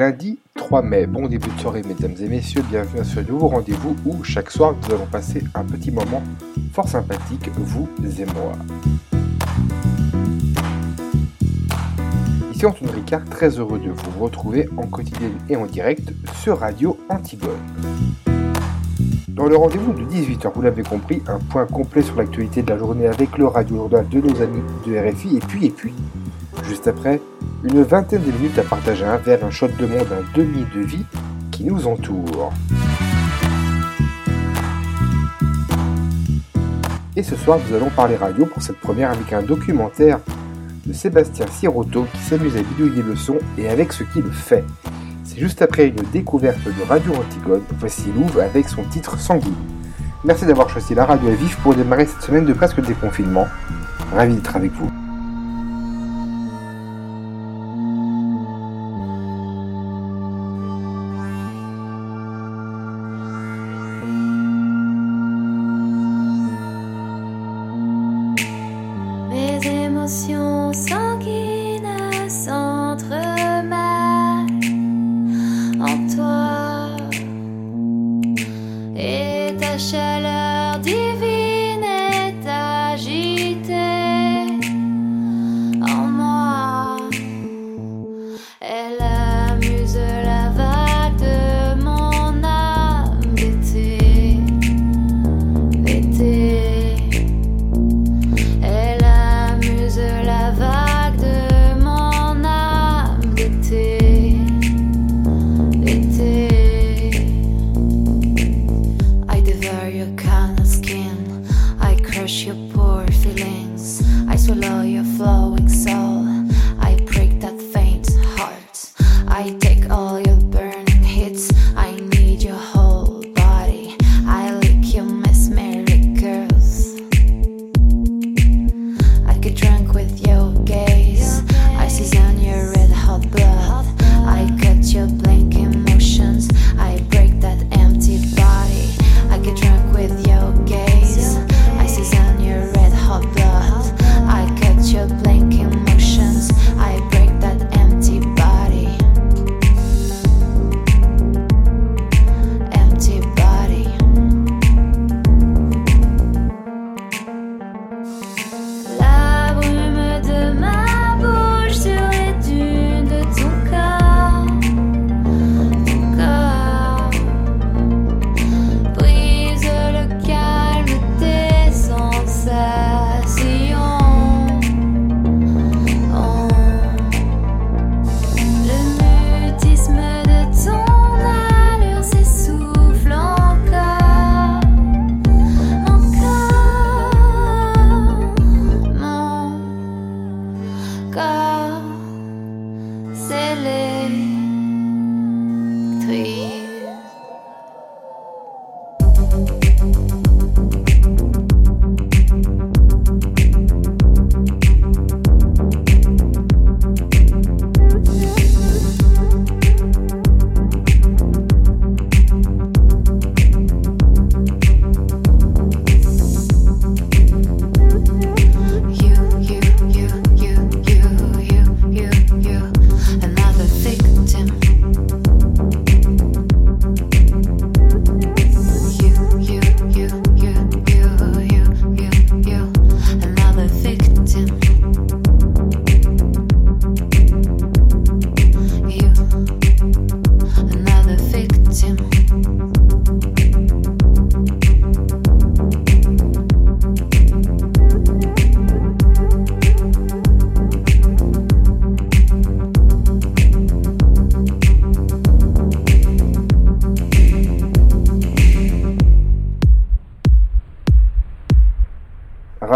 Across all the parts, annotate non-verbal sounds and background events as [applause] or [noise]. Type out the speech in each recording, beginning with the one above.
Lundi 3 mai, bon début de soirée mesdames et messieurs, bienvenue à ce nouveau rendez-vous où chaque soir nous allons passer un petit moment fort sympathique, vous et moi. Ici Antoine Ricard, très heureux de vous retrouver en quotidien et en direct sur Radio Antigone. Dans le rendez-vous de 18h, vous l'avez compris, un point complet sur l'actualité de la journée avec le radio journal de nos amis de RFI et puis et puis Juste après, une vingtaine de minutes à partager un verre, un shot de monde, un demi de vie qui nous entoure. Et ce soir, nous allons parler radio pour cette première avec un documentaire de Sébastien Sirotto qui s'amuse à bidouiller le son et avec ce qui le fait. C'est juste après une découverte de Radio Antigone, voici Louvre avec son titre Sanguine. Merci d'avoir choisi la radio à vif pour démarrer cette semaine de presque déconfinement. Ravi d'être avec vous.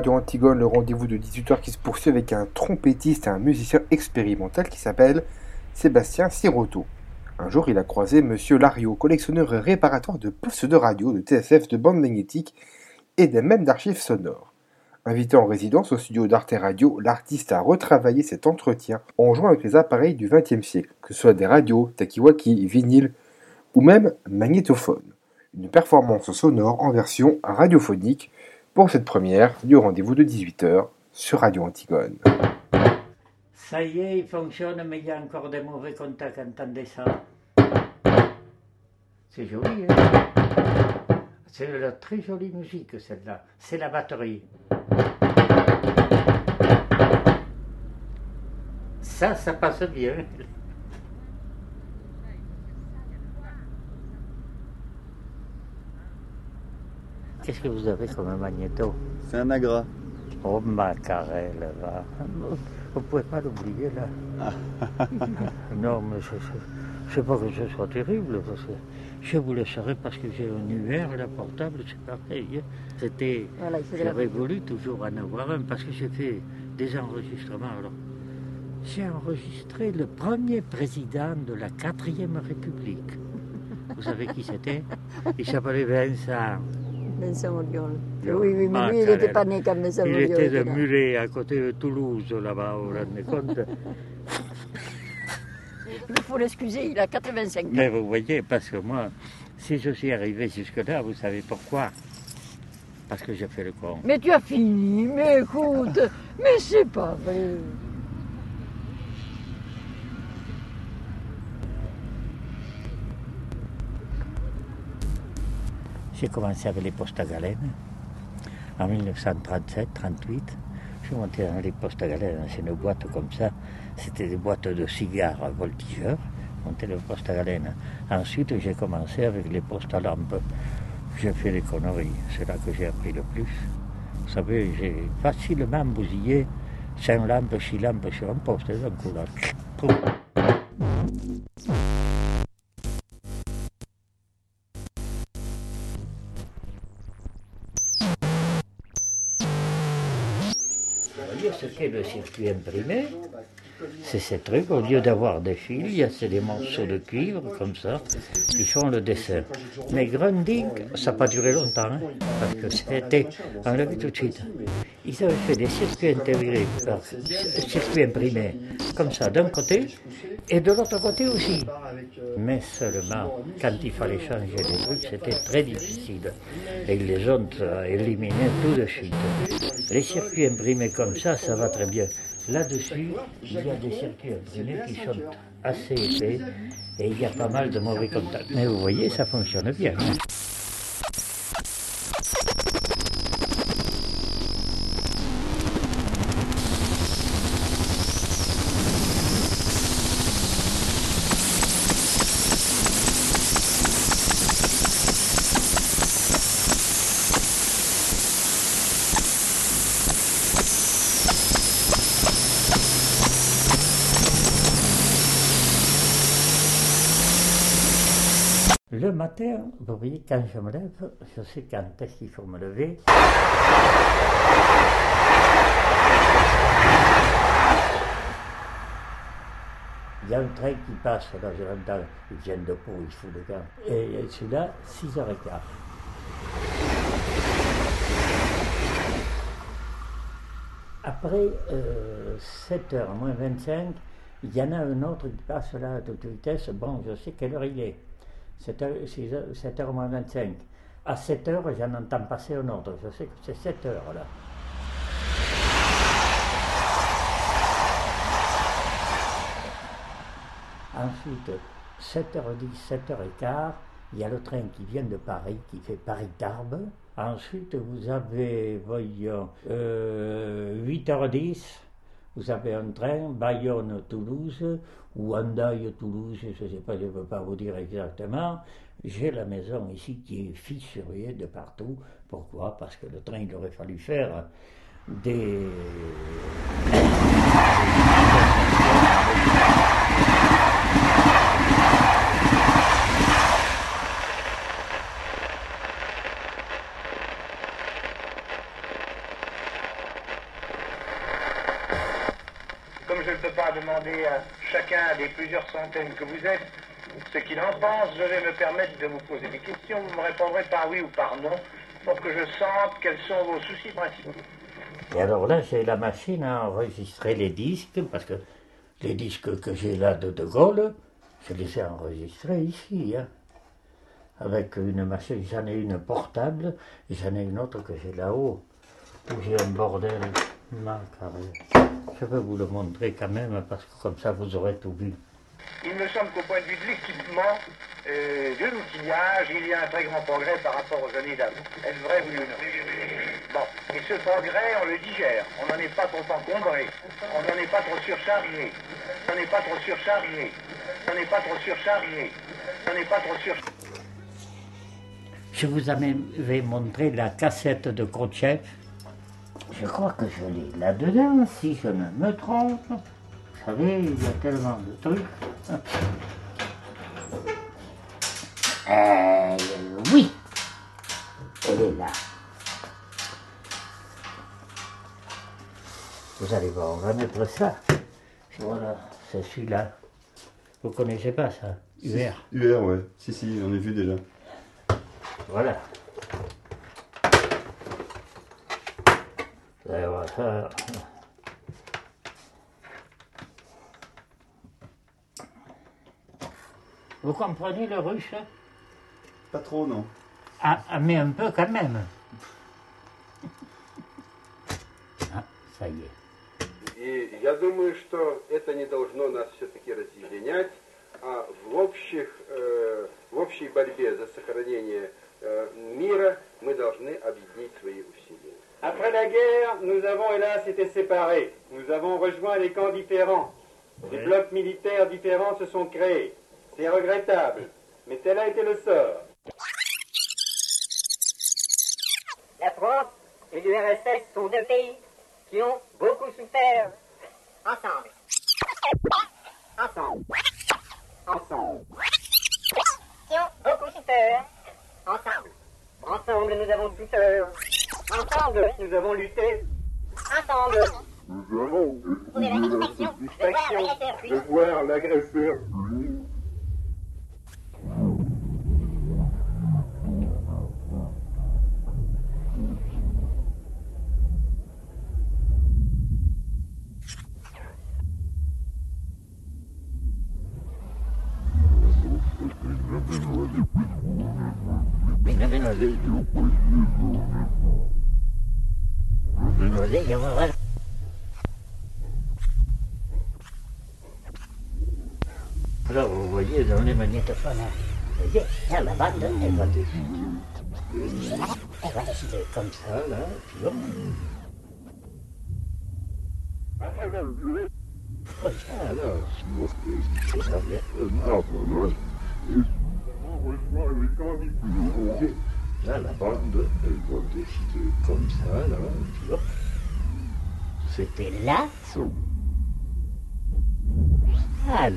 Radio Antigone, le rendez-vous de 18h qui se poursuit avec un trompettiste et un musicien expérimental qui s'appelle Sébastien Sirotto. Un jour, il a croisé Monsieur Lario, collectionneur et réparateur de postes de radio, de TSF, de bandes magnétiques et même d'archives sonores. Invité en résidence au studio d'Arte Radio, l'artiste a retravaillé cet entretien en jouant avec les appareils du XXe siècle, que ce soit des radios, takiwaki, vinyles ou même magnétophones. Une performance sonore en version radiophonique pour cette première du rendez-vous de 18h sur Radio Antigone. Ça y est, il fonctionne, mais il y a encore des mauvais contacts, entendez ça C'est joli, hein C'est la très jolie musique, celle-là. C'est la batterie. Ça, ça passe bien. Qu'est-ce que vous avez comme magnéto C'est un agra. Oh, Macarel, va. Vous pouvez pas l'oublier, là. [laughs] non, mais je ne sais pas que ce soit terrible, parce que je vous laisserai parce que j'ai un UR, la portable, c'est pareil. hein. C'était... Voilà, J'aurais voulu toujours en avoir un, parce que j'ai fait des enregistrements. Alors, j'ai enregistré le premier président de la quatrième République. Vous savez qui c'était? [laughs] Il s'appelait Vincent. Vincent Auriol. Yo, Oui, oui, mais lui, il n'était pas né comme Vincent Il Auriol. était de était là. Muret, à côté de Toulouse, là-bas, vous vous rendez compte Il faut l'excuser, il a 85 ans. Mais vous voyez, parce que moi, si je suis arrivé jusque-là, vous savez pourquoi? Parce que j'ai fait le con. Mais tu as fini, mais écoute, mais c'est pas vrai. J'ai commencé avec les postes à galène en 1937-38. Je suis monté dans les postes à galène, c'est une boîte comme ça. C'était des boîtes de cigares voltigeurs. Monté le poste à galène. Ensuite, j'ai commencé avec les postes à lampe. J'ai fait des conneries. C'est là que j'ai appris le plus. Vous savez, j'ai facilement bousillé 5 lampes, 6 lampes sur un poste coup là. Ce qu'est le circuit imprimé C'est ces trucs, au lieu d'avoir des fils, il y a des morceaux de cuivre comme ça qui font le dessin. Mais Grundig, ça n'a pas duré longtemps, hein, parce que c'était, vu tout de suite. Ils avaient fait des circuits intégrés, par- circuits imprimés, comme ça d'un côté, et de l'autre côté aussi. Mais seulement, quand il fallait changer les trucs, c'était très difficile. Et ils les ont euh, éliminés tout de suite. Les circuits imprimés comme ça, ça va très bien. Là-dessus, il y a des circuits imprimés qui sont assez épais et il y a pas mal de mauvais contacts. Mais vous voyez, ça fonctionne bien. Le matin, vous voyez, quand je me lève, je sais quand est-ce qu'il faut me lever. Il y a un train qui passe, là, je l'entends, il vient de Pau, il fout le camp. Et celui-là, 6h15. Après euh, 7h moins 25, il y en a un autre qui passe là à toute vitesse. Bon, je sais quelle heure il est. 7h, 6h, 7h moins 25. À 7h, j'en entends passer un autre. Je sais que c'est 7 heures là. Ensuite, 7h10, 7h15, il y a le train qui vient de Paris, qui fait Paris-Tarbes. Ensuite, vous avez, voyons, euh, 8h10, vous avez un train Bayonne-Toulouse ou Hendaye-Toulouse, je ne sais pas, je ne peux pas vous dire exactement. J'ai la maison ici qui est fissurée de partout. Pourquoi? Parce que le train, il aurait fallu faire des... Comme je ne peux pas demander à chacun des plusieurs centaines que vous êtes ce qu'il en pense, je vais me permettre de vous poser des questions. Vous me répondrez par oui ou par non pour que je sente quels sont vos soucis principaux. Et alors là, j'ai la machine à enregistrer les disques, parce que les disques que j'ai là de De Gaulle, je les ai enregistrés ici. hein. Avec une machine, j'en ai une portable, et j'en ai une autre que j'ai là-haut, où j'ai un bordel macaré. je vais vous le montrer quand même, parce que comme ça vous aurez tout vu. Il me semble qu'au point de vue de l'équipement, euh, de l'outillage, il y a un très grand progrès par rapport aux années d'avant. Est-ce vrai, ou non Bon, et ce progrès, on le digère. On n'en est pas trop encombré. On n'en est pas trop surchargé. On n'en est pas trop surchargé. On n'est pas trop surchargé. On n'est pas trop surchargé. Je vous avais montré la cassette de Khrouchtchev. Je crois que je l'ai là-dedans, si je ne me trompe. Vous savez, il y a tellement de trucs. [laughs] Euh, oui, elle est là. Vous allez voir, on va mettre ça. Voilà, c'est celui-là. Vous connaissez pas ça UR. UR, ouais. Si, si, on a vu déjà. Voilà. Vous allez voir ça. Vous comprenez le russe hein Pas trop, non. ah, ah, mais un peu quand même. Ah, ça y est. И я думаю, что это не должно нас все-таки разъединять, а в, общих, э, в общей борьбе за сохранение э, мира мы должны объединить свои усилия. Après la guerre, nous avons hélas été séparés. Nous avons rejoint des camps différents. Des Oui. blocs militaires différents se sont créés. C'est regrettable, mais tel a été le sort. La France et l'URSS sont deux pays qui ont beaucoup souffert ensemble. Ensemble. Ensemble. Qui ont beaucoup souffert ensemble. Ensemble, nous avons souffert. Ensemble, Nous avons lutté ensemble. Nous avons Pour la satisfaction de voir l'agresseur l'agresseur. Alors, vous voyez dans les magnétophones, hein, vous voyez, là, la bande, elle va. Elle va comme ça, là, vient. Là, la bande, elle va comme ça, là, puis hop. C'était là. Ah,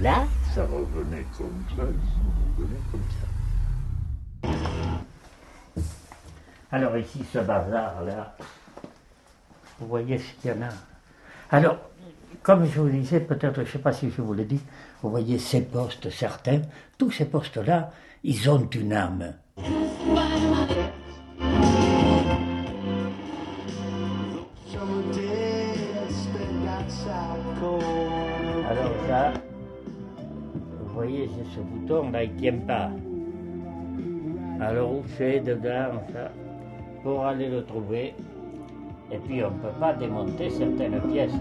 là, ça revenait comme ça, ça revenait comme ça. Alors ici, ce bazar-là, vous voyez ce qu'il y en a. Alors, comme je vous disais, peut-être, je ne sais pas si je vous l'ai dit, vous voyez ces postes, certains, tous ces postes-là, ils ont une âme. C'est ce bouton là, il tient pas. Alors on fait dedans ça pour aller le trouver. Et puis on ne peut pas démonter certaines pièces.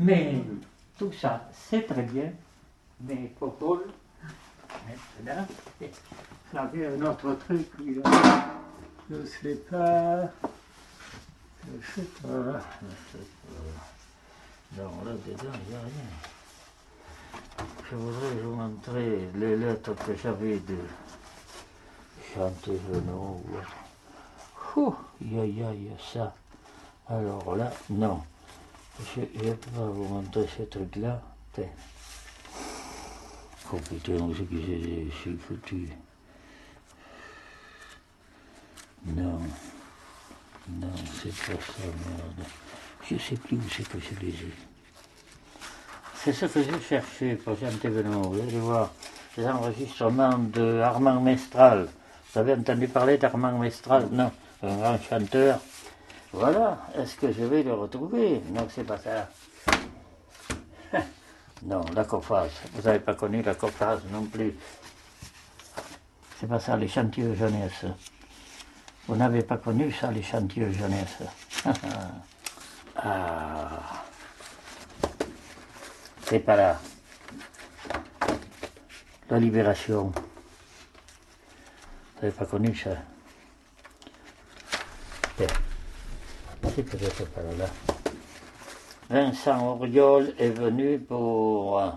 Mais tout ça, c'est très bien. Mais Popol, maintenant, ça avait un autre truc. Je sais pas. Je sais pas. Je sais pas. Non, là dedans, il n'y a rien. Je voudrais vous montrer les lettres que j'avais de Chantevenot. Ouh, aïe aïe aïe, ça. Alors là, non. Je pas vous montrer ce truc-là. Oh putain, c'est que j'ai foutu. Non. Non, c'est pas ça, merde. Je sais plus où c'est que je les ai. C'est ce que j'ai cherché pour Chantevenot. Vous allez voir les enregistrements de Armand Mestral. Vous avez entendu parler d'Armand Mestral? Non, un grand chanteur. Voilà, est-ce que je vais le retrouver? Non, c'est pas ça. [laughs] Non, la cophase. Vous n'avez pas connu la cophase non plus. C'est pas ça, les chantiers jeunesse. Vous n'avez pas connu ça, les chantiers jeunesse. [laughs] ah. C'est pas là. La libération. Vous n'avez pas connu ça. C'est peut-être pas là. Vincent Auriol est venu pour, euh,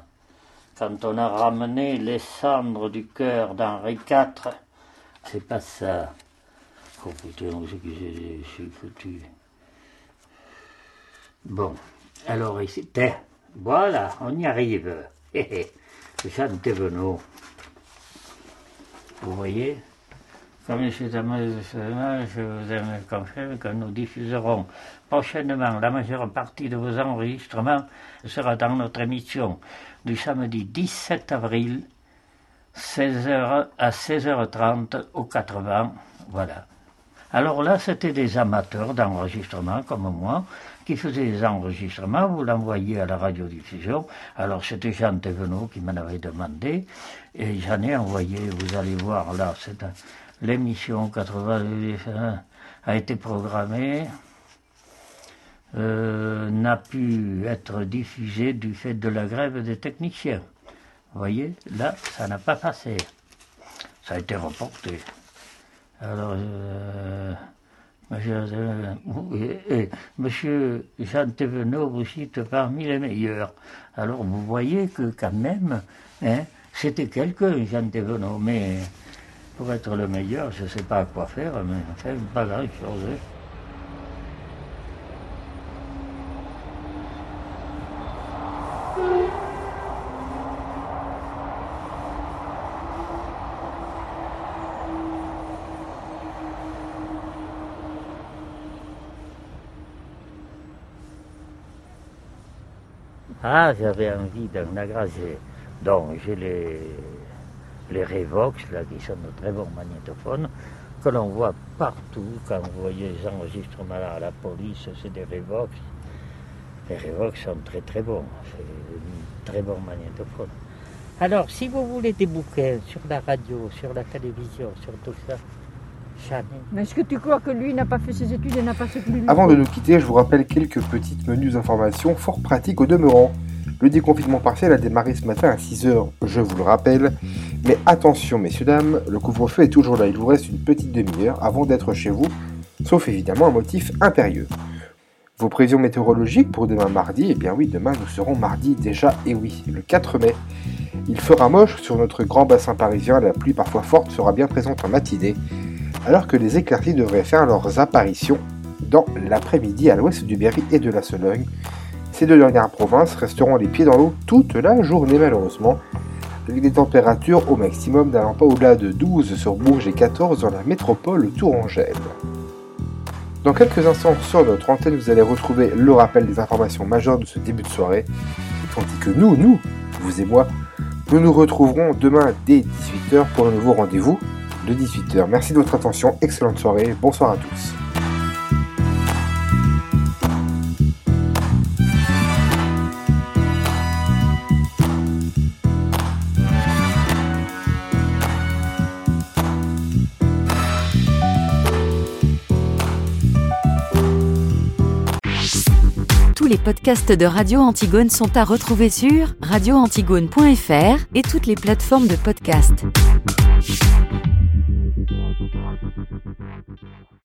quand on a ramené les cendres du cœur d'Henri IV, c'est pas ça. Oh putain, je suis foutu. Bon, alors ici, voilà, on y arrive. Hé [laughs] hé, Jean Thévenot. Vous voyez? Comme je suis amoureux je vous aime confirme que nous diffuserons prochainement la majeure partie de vos enregistrements sera dans notre émission du samedi 17 avril, 16h à 16h30 au 80. Voilà. Alors là, c'était des amateurs d'enregistrement comme moi qui faisaient des enregistrements, vous l'envoyez à la radiodiffusion. Alors c'était Jean Thévenot qui m'en avait demandé et j'en ai envoyé, vous allez voir là, c'est un l'émission 80 a été programmée, euh, n'a pu être diffusée du fait de la grève des techniciens. Vous voyez, là, ça n'a pas passé. Ça a été reporté. Alors, euh, monsieur, euh, monsieur Jean Thévenot vous cite parmi les meilleurs. Alors, vous voyez que quand même, hein, c'était quelqu'un, Jean Thévenot, mais pour être le meilleur, je ne sais pas à quoi faire, mais enfin, pas grand-chose. hein. Ah, j'avais envie d'un agrégé. Donc, j'ai les, les Revox, là, qui sont de très bons magnétophones, que l'on voit partout. Quand vous voyez les enregistrements à la police, c'est des Revox. Les Revox sont très très bons. C'est un très bon magnétophone. Alors, si vous voulez des bouquins sur la radio, sur la télévision, sur tout ça. Mais est-ce que tu crois que lui n'a pas fait ses études et n'a pas ce que lui Avant de nous quitter, je vous rappelle quelques petites menus informations fort pratiques au demeurant. Le déconfinement partiel a démarré ce matin à 6h, je vous le rappelle. Mais attention, messieurs, dames, le couvre-feu est toujours là. Il vous reste une petite demi-heure avant d'être chez vous, sauf évidemment un motif impérieux. Vos prévisions météorologiques pour demain mardi, eh bien oui, demain nous serons mardi déjà, et oui, le 4 mai. Il fera moche sur notre grand bassin parisien, la pluie parfois forte sera bien présente en matinée, alors que les éclaircies devraient faire leurs apparitions dans l'après-midi à l'ouest du Berry et de la Sologne. Ces deux dernières provinces resteront les pieds dans l'eau toute la journée malheureusement, avec des températures au maximum n'allant pas au-delà de 12 sur Bourges et 14 dans la métropole tourangelle. Dans quelques instants sur notre antenne, vous allez retrouver le rappel des informations majeures de ce début de soirée, tandis que nous, nous, vous et moi, nous nous retrouverons demain dès 18h pour un nouveau rendez-vous de 18h. Merci de votre attention, excellente soirée, bonsoir à tous. Les podcasts de Radio Antigone sont à retrouver sur radioantigone.fr et toutes les plateformes de podcast.